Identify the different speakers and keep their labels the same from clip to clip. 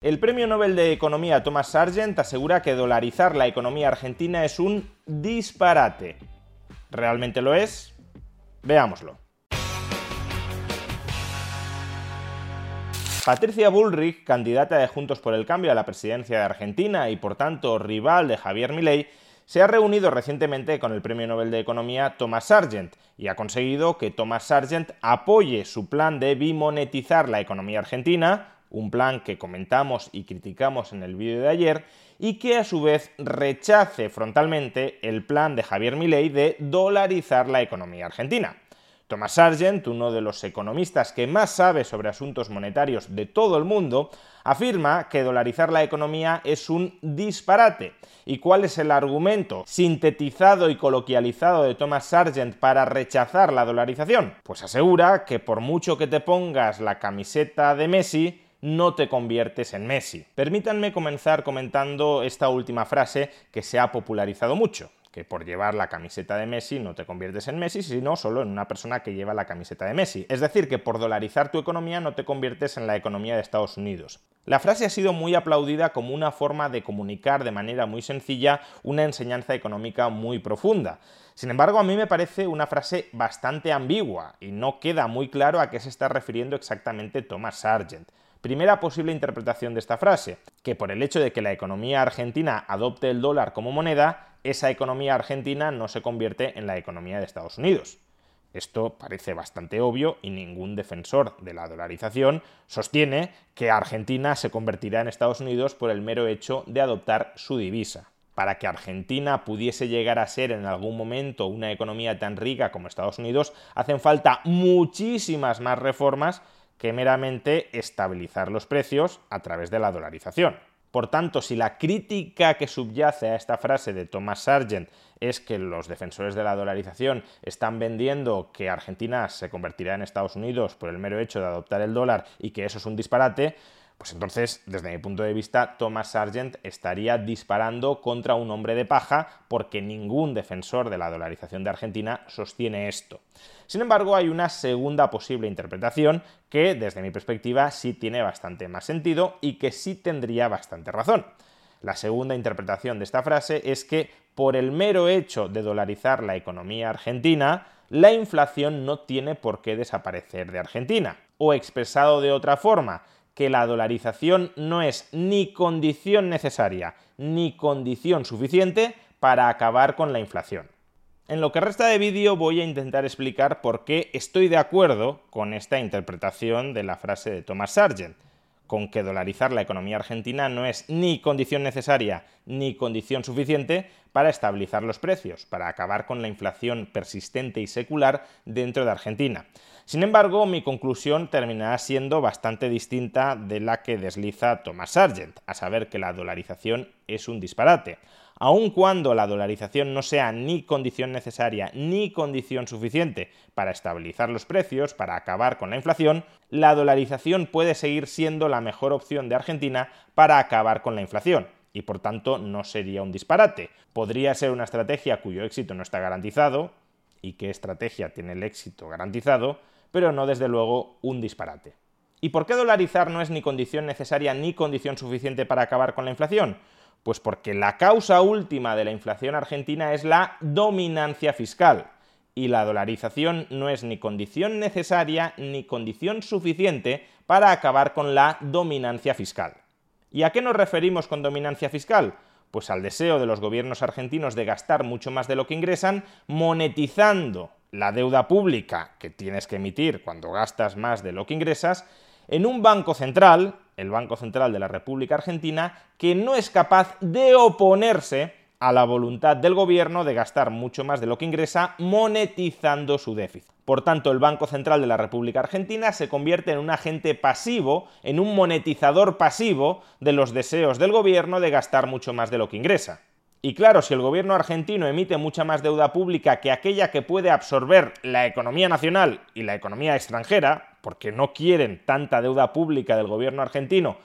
Speaker 1: El premio Nobel de Economía Thomas Sargent asegura que dolarizar la economía argentina es un disparate. ¿Realmente lo es? Veámoslo. Patricia Bullrich, candidata de Juntos por el Cambio a la presidencia de Argentina y por tanto rival de Javier Milei, se ha reunido recientemente con el Premio Nobel de Economía Thomas Sargent y ha conseguido que Thomas Sargent apoye su plan de bimonetizar la economía argentina, un plan que comentamos y criticamos en el vídeo de ayer, y que a su vez rechace frontalmente el plan de Javier Milei de dolarizar la economía argentina. Thomas Sargent, uno de los economistas que más sabe sobre asuntos monetarios de todo el mundo, afirma que dolarizar la economía es un disparate. ¿Y cuál es el argumento sintetizado y coloquializado de Thomas Sargent para rechazar la dolarización? Pues asegura que por mucho que te pongas la camiseta de Messi, no te conviertes en Messi. Permítanme comenzar comentando esta última frase que se ha popularizado mucho que por llevar la camiseta de Messi no te conviertes en Messi, sino solo en una persona que lleva la camiseta de Messi. Es decir, que por dolarizar tu economía no te conviertes en la economía de Estados Unidos. La frase ha sido muy aplaudida como una forma de comunicar de manera muy sencilla una enseñanza económica muy profunda. Sin embargo, a mí me parece una frase bastante ambigua y no queda muy claro a qué se está refiriendo exactamente Thomas Sargent. Primera posible interpretación de esta frase, que por el hecho de que la economía argentina adopte el dólar como moneda, esa economía argentina no se convierte en la economía de Estados Unidos. Esto parece bastante obvio y ningún defensor de la dolarización sostiene que Argentina se convertirá en Estados Unidos por el mero hecho de adoptar su divisa. Para que Argentina pudiese llegar a ser en algún momento una economía tan rica como Estados Unidos, hacen falta muchísimas más reformas que meramente estabilizar los precios a través de la dolarización. Por tanto, si la crítica que subyace a esta frase de Thomas Sargent es que los defensores de la dolarización están vendiendo que Argentina se convertirá en Estados Unidos por el mero hecho de adoptar el dólar y que eso es un disparate, pues entonces, desde mi punto de vista, Thomas Sargent estaría disparando contra un hombre de paja porque ningún defensor de la dolarización de Argentina sostiene esto. Sin embargo, hay una segunda posible interpretación que, desde mi perspectiva, sí tiene bastante más sentido y que sí tendría bastante razón. La segunda interpretación de esta frase es que, por el mero hecho de dolarizar la economía argentina, la inflación no tiene por qué desaparecer de Argentina. O expresado de otra forma, que la dolarización no es ni condición necesaria ni condición suficiente para acabar con la inflación. En lo que resta de vídeo voy a intentar explicar por qué estoy de acuerdo con esta interpretación de la frase de Thomas Sargent, con que dolarizar la economía argentina no es ni condición necesaria ni condición suficiente para estabilizar los precios, para acabar con la inflación persistente y secular dentro de Argentina. Sin embargo, mi conclusión terminará siendo bastante distinta de la que desliza Thomas Sargent, a saber que la dolarización es un disparate. Aun cuando la dolarización no sea ni condición necesaria ni condición suficiente para estabilizar los precios, para acabar con la inflación, la dolarización puede seguir siendo la mejor opción de Argentina para acabar con la inflación y por tanto no sería un disparate. Podría ser una estrategia cuyo éxito no está garantizado, y qué estrategia tiene el éxito garantizado, pero no desde luego un disparate. ¿Y por qué dolarizar no es ni condición necesaria ni condición suficiente para acabar con la inflación? Pues porque la causa última de la inflación argentina es la dominancia fiscal. Y la dolarización no es ni condición necesaria ni condición suficiente para acabar con la dominancia fiscal. ¿Y a qué nos referimos con dominancia fiscal? Pues al deseo de los gobiernos argentinos de gastar mucho más de lo que ingresan, monetizando la deuda pública que tienes que emitir cuando gastas más de lo que ingresas en un banco central, el Banco Central de la República Argentina, que no es capaz de oponerse a la voluntad del gobierno de gastar mucho más de lo que ingresa monetizando su déficit. Por tanto, el Banco Central de la República Argentina se convierte en un agente pasivo, en un monetizador pasivo de los deseos del gobierno de gastar mucho más de lo que ingresa. Y claro, si el gobierno argentino emite mucha más deuda pública que aquella que puede absorber la economía nacional y la economía extranjera, porque no quieren tanta deuda pública del gobierno argentino,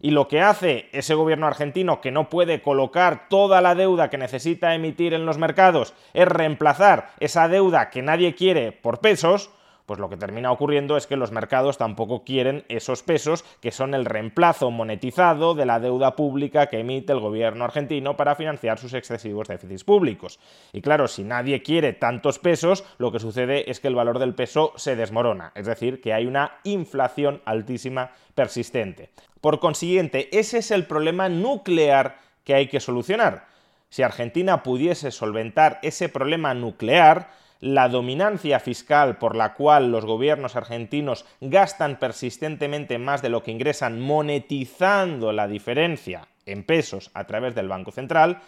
Speaker 1: y lo que hace ese gobierno argentino que no puede colocar toda la deuda que necesita emitir en los mercados es reemplazar esa deuda que nadie quiere por pesos, pues lo que termina ocurriendo es que los mercados tampoco quieren esos pesos que son el reemplazo monetizado de la deuda pública que emite el gobierno argentino para financiar sus excesivos déficits públicos. Y claro, si nadie quiere tantos pesos, lo que sucede es que el valor del peso se desmorona, es decir, que hay una inflación altísima persistente. Por consiguiente, ese es el problema nuclear que hay que solucionar. Si Argentina pudiese solventar ese problema nuclear, la dominancia fiscal por la cual los gobiernos argentinos gastan persistentemente más de lo que ingresan monetizando la diferencia en pesos a través del Banco Central,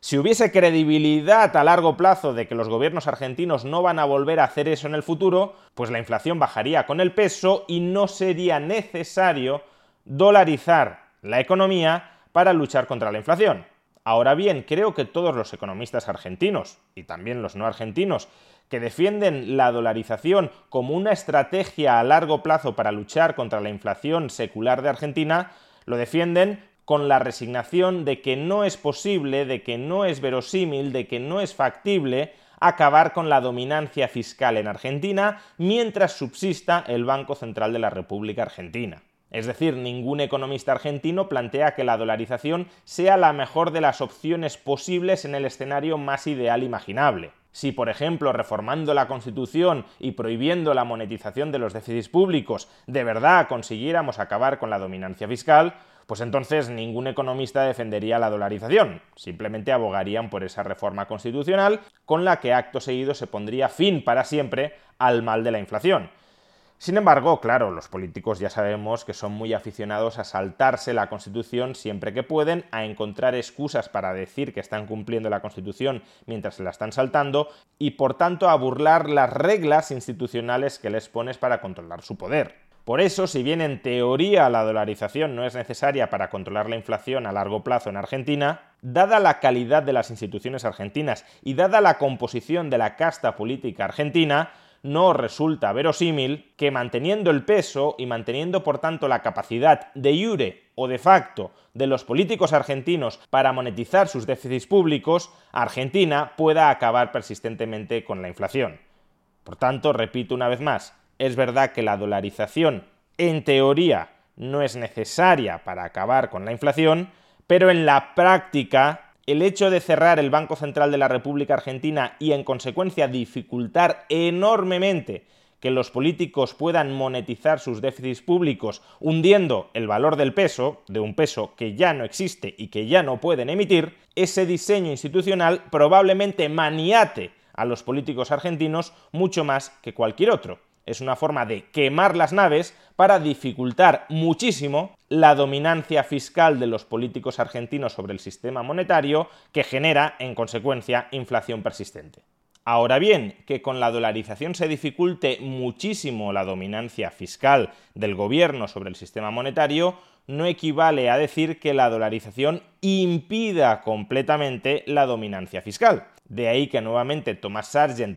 Speaker 1: si hubiese credibilidad a largo plazo de que los gobiernos argentinos no van a volver a hacer eso en el futuro, pues la inflación bajaría con el peso y no sería necesario dolarizar la economía para luchar contra la inflación. Ahora bien, creo que todos los economistas argentinos, y también los no argentinos, que defienden la dolarización como una estrategia a largo plazo para luchar contra la inflación secular de Argentina, lo defienden con la resignación de que no es posible, de que no es verosímil, de que no es factible acabar con la dominancia fiscal en Argentina mientras subsista el Banco Central de la República Argentina. Es decir, ningún economista argentino plantea que la dolarización sea la mejor de las opciones posibles en el escenario más ideal imaginable. Si, por ejemplo, reformando la Constitución y prohibiendo la monetización de los déficits públicos, de verdad consiguiéramos acabar con la dominancia fiscal, pues entonces ningún economista defendería la dolarización, simplemente abogarían por esa reforma constitucional con la que acto seguido se pondría fin para siempre al mal de la inflación. Sin embargo, claro, los políticos ya sabemos que son muy aficionados a saltarse la Constitución siempre que pueden, a encontrar excusas para decir que están cumpliendo la Constitución mientras se la están saltando y por tanto a burlar las reglas institucionales que les pones para controlar su poder. Por eso, si bien en teoría la dolarización no es necesaria para controlar la inflación a largo plazo en Argentina, dada la calidad de las instituciones argentinas y dada la composición de la casta política argentina, no resulta verosímil que manteniendo el peso y manteniendo por tanto la capacidad de jure o de facto de los políticos argentinos para monetizar sus déficits públicos, Argentina pueda acabar persistentemente con la inflación. Por tanto, repito una vez más, es verdad que la dolarización en teoría no es necesaria para acabar con la inflación, pero en la práctica el hecho de cerrar el Banco Central de la República Argentina y en consecuencia dificultar enormemente que los políticos puedan monetizar sus déficits públicos hundiendo el valor del peso, de un peso que ya no existe y que ya no pueden emitir, ese diseño institucional probablemente maniate a los políticos argentinos mucho más que cualquier otro. Es una forma de quemar las naves para dificultar muchísimo la dominancia fiscal de los políticos argentinos sobre el sistema monetario que genera, en consecuencia, inflación persistente. Ahora bien, que con la dolarización se dificulte muchísimo la dominancia fiscal del gobierno sobre el sistema monetario, no equivale a decir que la dolarización impida completamente la dominancia fiscal. De ahí que nuevamente Thomas Sargent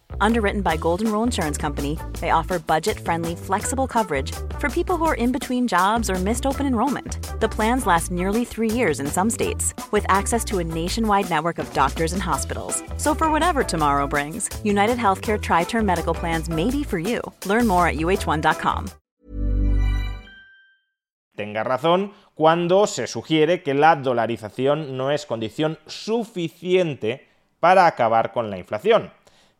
Speaker 2: Underwritten by Golden Rule Insurance Company, they offer budget friendly, flexible coverage for people who are in between jobs or missed open enrollment. The plans last nearly three years in some states, with access to a nationwide network of doctors and hospitals. So, for whatever tomorrow brings, United Healthcare Tri Term Medical Plans may be for you. Learn more at uh1.com.
Speaker 1: Tenga razón cuando se sugiere que la dolarización no es condición suficiente para acabar con la inflación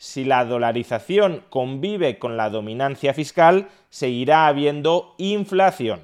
Speaker 1: si la dolarización convive con la dominancia fiscal, seguirá habiendo inflación.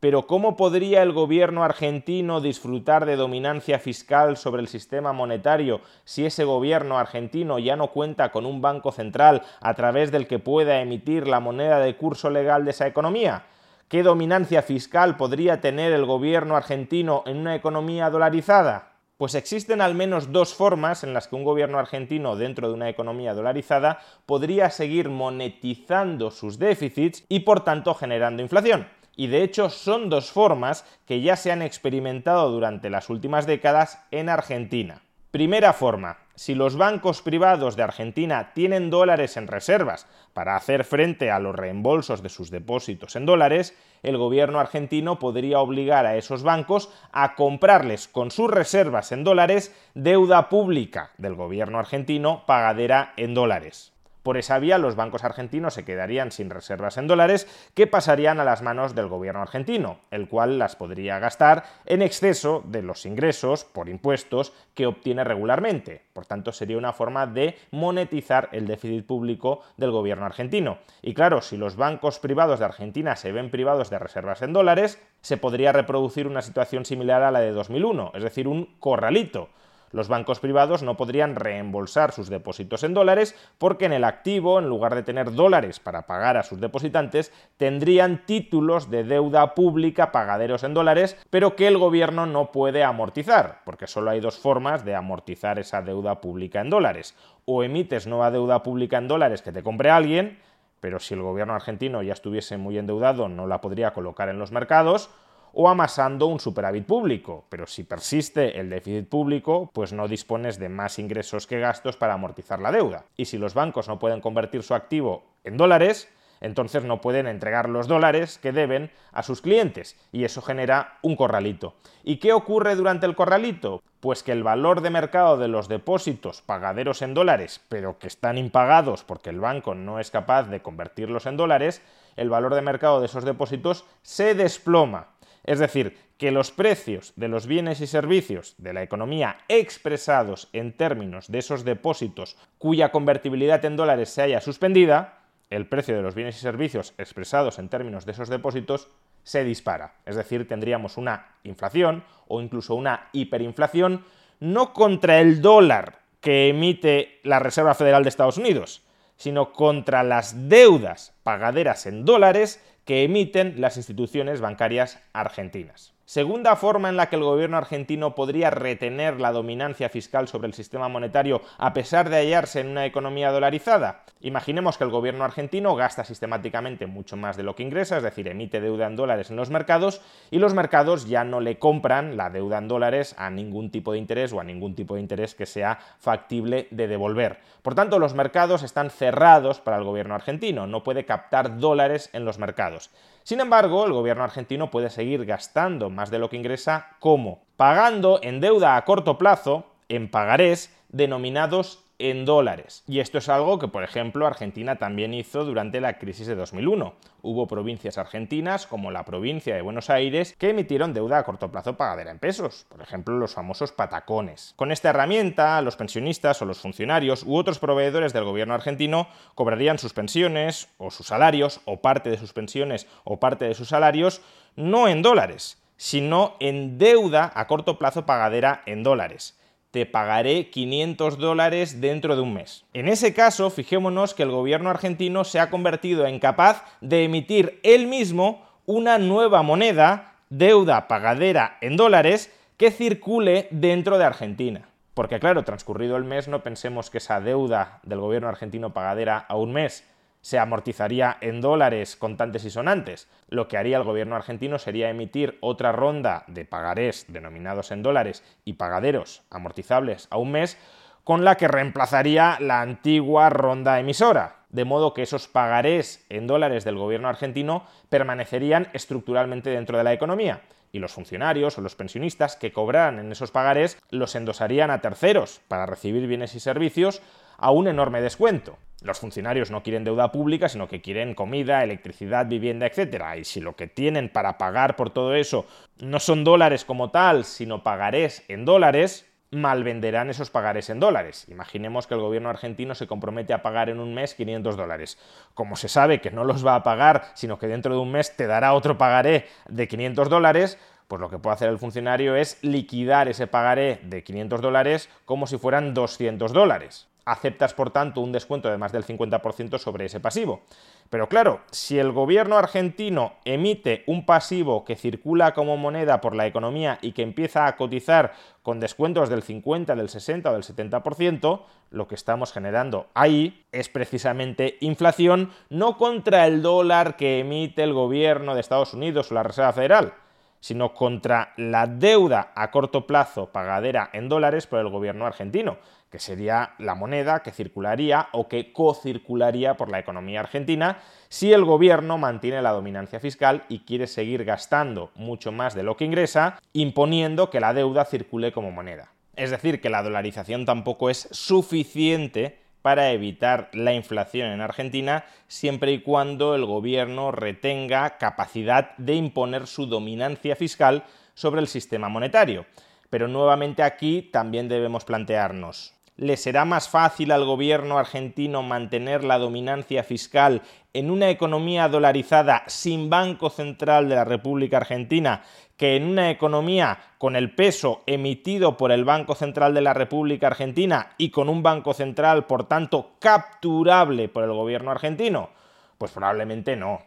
Speaker 1: Pero ¿cómo podría el gobierno argentino disfrutar de dominancia fiscal sobre el sistema monetario si ese gobierno argentino ya no cuenta con un banco central a través del que pueda emitir la moneda de curso legal de esa economía? ¿Qué dominancia fiscal podría tener el gobierno argentino en una economía dolarizada? Pues existen al menos dos formas en las que un gobierno argentino dentro de una economía dolarizada podría seguir monetizando sus déficits y por tanto generando inflación. Y de hecho son dos formas que ya se han experimentado durante las últimas décadas en Argentina. Primera forma, si los bancos privados de Argentina tienen dólares en reservas para hacer frente a los reembolsos de sus depósitos en dólares, el gobierno argentino podría obligar a esos bancos a comprarles con sus reservas en dólares deuda pública del gobierno argentino pagadera en dólares. Por esa vía, los bancos argentinos se quedarían sin reservas en dólares que pasarían a las manos del gobierno argentino, el cual las podría gastar en exceso de los ingresos por impuestos que obtiene regularmente. Por tanto, sería una forma de monetizar el déficit público del gobierno argentino. Y claro, si los bancos privados de Argentina se ven privados de reservas en dólares, se podría reproducir una situación similar a la de 2001, es decir, un corralito los bancos privados no podrían reembolsar sus depósitos en dólares porque en el activo, en lugar de tener dólares para pagar a sus depositantes, tendrían títulos de deuda pública pagaderos en dólares, pero que el gobierno no puede amortizar, porque solo hay dos formas de amortizar esa deuda pública en dólares. O emites nueva deuda pública en dólares que te compre alguien, pero si el gobierno argentino ya estuviese muy endeudado no la podría colocar en los mercados, o amasando un superávit público, pero si persiste el déficit público, pues no dispones de más ingresos que gastos para amortizar la deuda. Y si los bancos no pueden convertir su activo en dólares, entonces no pueden entregar los dólares que deben a sus clientes y eso genera un corralito. ¿Y qué ocurre durante el corralito? Pues que el valor de mercado de los depósitos pagaderos en dólares, pero que están impagados porque el banco no es capaz de convertirlos en dólares, el valor de mercado de esos depósitos se desploma es decir, que los precios de los bienes y servicios de la economía expresados en términos de esos depósitos cuya convertibilidad en dólares se haya suspendida, el precio de los bienes y servicios expresados en términos de esos depósitos se dispara. Es decir, tendríamos una inflación o incluso una hiperinflación no contra el dólar que emite la Reserva Federal de Estados Unidos, sino contra las deudas pagaderas en dólares que emiten las instituciones bancarias argentinas. Segunda forma en la que el gobierno argentino podría retener la dominancia fiscal sobre el sistema monetario a pesar de hallarse en una economía dolarizada. Imaginemos que el gobierno argentino gasta sistemáticamente mucho más de lo que ingresa, es decir, emite deuda en dólares en los mercados y los mercados ya no le compran la deuda en dólares a ningún tipo de interés o a ningún tipo de interés que sea factible de devolver. Por tanto, los mercados están cerrados para el gobierno argentino, no puede captar dólares en los mercados. Sin embargo, el gobierno argentino puede seguir gastando más de lo que ingresa como pagando en deuda a corto plazo en pagarés denominados en dólares. Y esto es algo que, por ejemplo, Argentina también hizo durante la crisis de 2001. Hubo provincias argentinas, como la provincia de Buenos Aires, que emitieron deuda a corto plazo pagadera en pesos, por ejemplo, los famosos patacones. Con esta herramienta, los pensionistas o los funcionarios u otros proveedores del gobierno argentino cobrarían sus pensiones o sus salarios, o parte de sus pensiones o parte de sus salarios, no en dólares, sino en deuda a corto plazo pagadera en dólares te pagaré 500 dólares dentro de un mes. En ese caso, fijémonos que el gobierno argentino se ha convertido en capaz de emitir él mismo una nueva moneda, deuda pagadera en dólares, que circule dentro de Argentina. Porque claro, transcurrido el mes no pensemos que esa deuda del gobierno argentino pagadera a un mes se amortizaría en dólares contantes y sonantes. Lo que haría el gobierno argentino sería emitir otra ronda de pagarés denominados en dólares y pagaderos amortizables a un mes con la que reemplazaría la antigua ronda emisora, de modo que esos pagarés en dólares del gobierno argentino permanecerían estructuralmente dentro de la economía y los funcionarios o los pensionistas que cobraran en esos pagarés los endosarían a terceros para recibir bienes y servicios a un enorme descuento. Los funcionarios no quieren deuda pública, sino que quieren comida, electricidad, vivienda, etc. Y si lo que tienen para pagar por todo eso no son dólares como tal, sino pagarés en dólares, malvenderán esos pagares en dólares. Imaginemos que el gobierno argentino se compromete a pagar en un mes 500 dólares. Como se sabe que no los va a pagar, sino que dentro de un mes te dará otro pagaré de 500 dólares, pues lo que puede hacer el funcionario es liquidar ese pagaré de 500 dólares como si fueran 200 dólares aceptas por tanto un descuento de más del 50% sobre ese pasivo. Pero claro, si el gobierno argentino emite un pasivo que circula como moneda por la economía y que empieza a cotizar con descuentos del 50, del 60 o del 70%, lo que estamos generando ahí es precisamente inflación, no contra el dólar que emite el gobierno de Estados Unidos o la Reserva Federal, sino contra la deuda a corto plazo pagadera en dólares por el gobierno argentino, que sería la moneda que circularía o que cocircularía por la economía argentina si el gobierno mantiene la dominancia fiscal y quiere seguir gastando mucho más de lo que ingresa, imponiendo que la deuda circule como moneda. Es decir, que la dolarización tampoco es suficiente para evitar la inflación en Argentina siempre y cuando el gobierno retenga capacidad de imponer su dominancia fiscal sobre el sistema monetario. Pero nuevamente aquí también debemos plantearnos, ¿le será más fácil al gobierno argentino mantener la dominancia fiscal en una economía dolarizada sin Banco Central de la República Argentina que en una economía con el peso emitido por el Banco Central de la República Argentina y con un Banco Central, por tanto, capturable por el gobierno argentino? Pues probablemente no.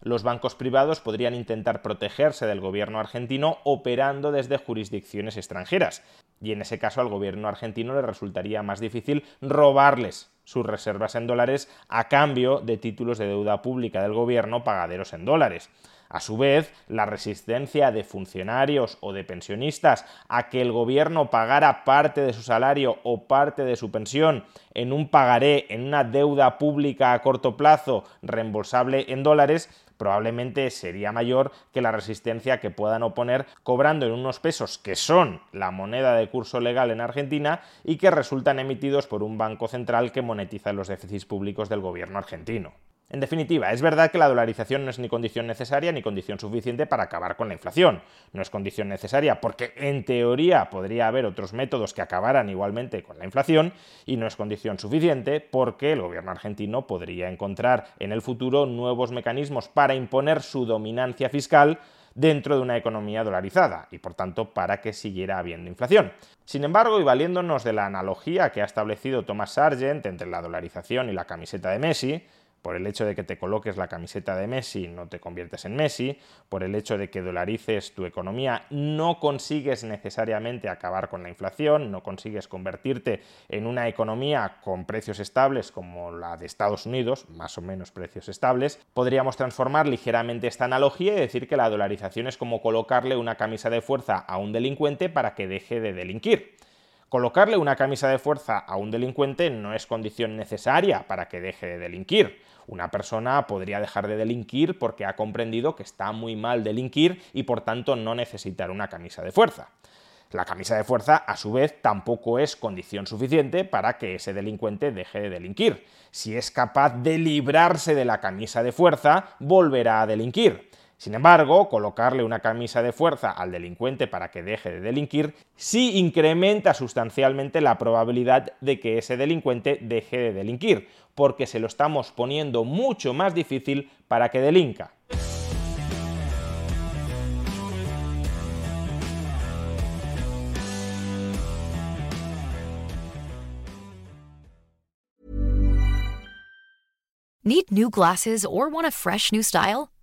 Speaker 1: Los bancos privados podrían intentar protegerse del gobierno argentino operando desde jurisdicciones extranjeras, y en ese caso al gobierno argentino le resultaría más difícil robarles sus reservas en dólares a cambio de títulos de deuda pública del gobierno pagaderos en dólares. A su vez, la resistencia de funcionarios o de pensionistas a que el gobierno pagara parte de su salario o parte de su pensión en un pagaré, en una deuda pública a corto plazo reembolsable en dólares, probablemente sería mayor que la resistencia que puedan oponer cobrando en unos pesos que son la moneda de curso legal en Argentina y que resultan emitidos por un banco central que monetiza los déficits públicos del gobierno argentino. En definitiva, es verdad que la dolarización no es ni condición necesaria ni condición suficiente para acabar con la inflación. No es condición necesaria porque en teoría podría haber otros métodos que acabaran igualmente con la inflación y no es condición suficiente porque el gobierno argentino podría encontrar en el futuro nuevos mecanismos para imponer su dominancia fiscal dentro de una economía dolarizada y por tanto para que siguiera habiendo inflación. Sin embargo, y valiéndonos de la analogía que ha establecido Thomas Sargent entre la dolarización y la camiseta de Messi, por el hecho de que te coloques la camiseta de Messi no te conviertes en Messi, por el hecho de que dolarices tu economía no consigues necesariamente acabar con la inflación, no consigues convertirte en una economía con precios estables como la de Estados Unidos, más o menos precios estables, podríamos transformar ligeramente esta analogía y decir que la dolarización es como colocarle una camisa de fuerza a un delincuente para que deje de delinquir. Colocarle una camisa de fuerza a un delincuente no es condición necesaria para que deje de delinquir. Una persona podría dejar de delinquir porque ha comprendido que está muy mal delinquir y por tanto no necesitar una camisa de fuerza. La camisa de fuerza, a su vez, tampoco es condición suficiente para que ese delincuente deje de delinquir. Si es capaz de librarse de la camisa de fuerza, volverá a delinquir. Sin embargo, colocarle una camisa de fuerza al delincuente para que deje de delinquir sí incrementa sustancialmente la probabilidad de que ese delincuente deje de delinquir, porque se lo estamos poniendo mucho más difícil para que delinca.
Speaker 3: Need new glasses or want a fresh new style?